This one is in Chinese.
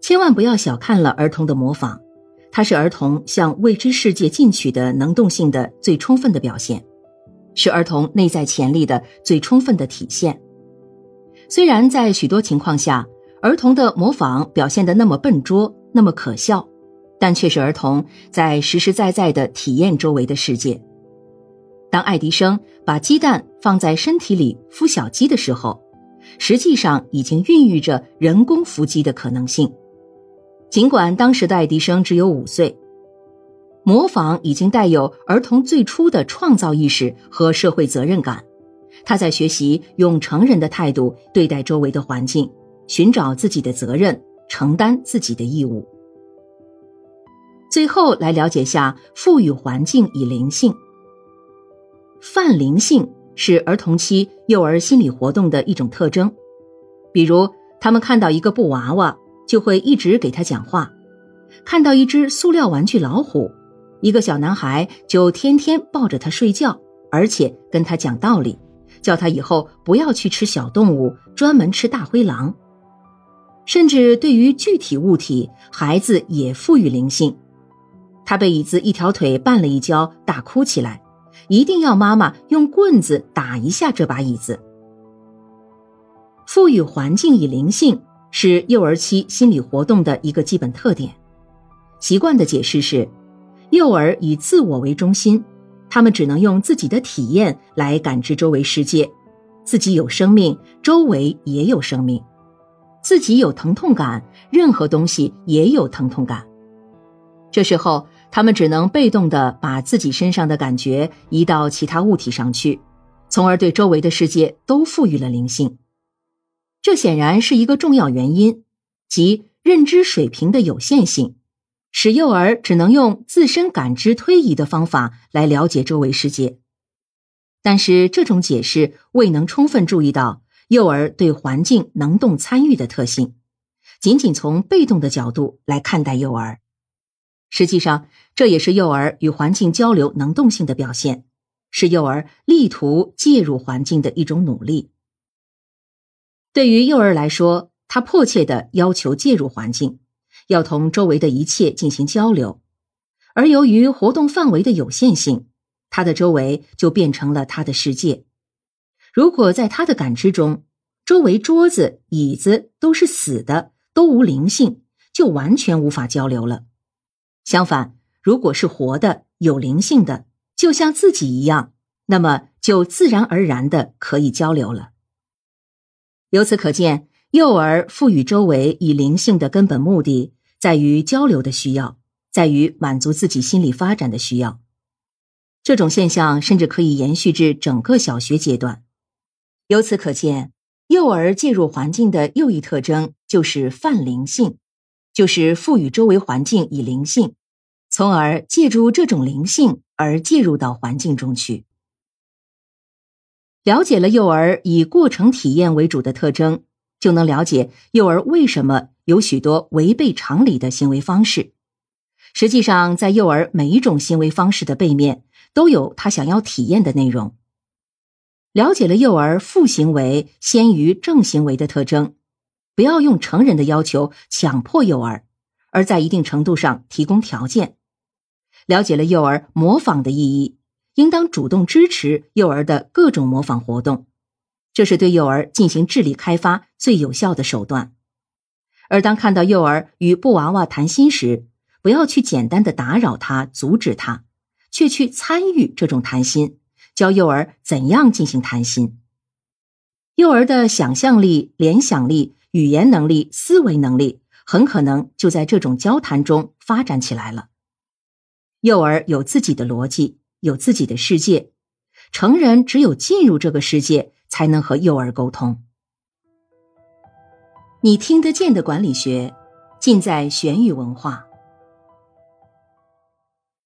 千万不要小看了儿童的模仿，它是儿童向未知世界进取的能动性的最充分的表现，是儿童内在潜力的最充分的体现。虽然在许多情况下，儿童的模仿表现的那么笨拙，那么可笑，但却是儿童在实实在在的体验周围的世界。当爱迪生把鸡蛋放在身体里孵小鸡的时候，实际上已经孕育着人工孵鸡的可能性。尽管当时的爱迪生只有五岁，模仿已经带有儿童最初的创造意识和社会责任感。他在学习用成人的态度对待周围的环境，寻找自己的责任，承担自己的义务。最后来了解下赋予环境以灵性。泛灵性是儿童期幼儿心理活动的一种特征，比如他们看到一个布娃娃，就会一直给他讲话；看到一只塑料玩具老虎，一个小男孩就天天抱着他睡觉，而且跟他讲道理，叫他以后不要去吃小动物，专门吃大灰狼。甚至对于具体物体，孩子也赋予灵性。他被椅子一条腿绊了一跤，大哭起来。一定要妈妈用棍子打一下这把椅子。赋予环境以灵性是幼儿期心理活动的一个基本特点。习惯的解释是，幼儿以自我为中心，他们只能用自己的体验来感知周围世界，自己有生命，周围也有生命；自己有疼痛感，任何东西也有疼痛感。这时候。他们只能被动的把自己身上的感觉移到其他物体上去，从而对周围的世界都赋予了灵性。这显然是一个重要原因，即认知水平的有限性，使幼儿只能用自身感知推移的方法来了解周围世界。但是这种解释未能充分注意到幼儿对环境能动参与的特性，仅仅从被动的角度来看待幼儿。实际上，这也是幼儿与环境交流能动性的表现，是幼儿力图介入环境的一种努力。对于幼儿来说，他迫切的要求介入环境，要同周围的一切进行交流，而由于活动范围的有限性，他的周围就变成了他的世界。如果在他的感知中，周围桌子、椅子都是死的，都无灵性，就完全无法交流了。相反，如果是活的、有灵性的，就像自己一样，那么就自然而然的可以交流了。由此可见，幼儿赋予周围以灵性的根本目的，在于交流的需要，在于满足自己心理发展的需要。这种现象甚至可以延续至整个小学阶段。由此可见，幼儿介入环境的又一特征就是泛灵性。就是赋予周围环境以灵性，从而借助这种灵性而介入到环境中去。了解了幼儿以过程体验为主的特征，就能了解幼儿为什么有许多违背常理的行为方式。实际上，在幼儿每一种行为方式的背面，都有他想要体验的内容。了解了幼儿负行为先于正行为的特征。不要用成人的要求强迫幼儿，而在一定程度上提供条件。了解了幼儿模仿的意义，应当主动支持幼儿的各种模仿活动，这是对幼儿进行智力开发最有效的手段。而当看到幼儿与布娃娃谈心时，不要去简单的打扰他、阻止他，却去参与这种谈心，教幼儿怎样进行谈心。幼儿的想象力、联想力。语言能力、思维能力很可能就在这种交谈中发展起来了。幼儿有自己的逻辑，有自己的世界，成人只有进入这个世界，才能和幼儿沟通。你听得见的管理学，尽在玄宇文化。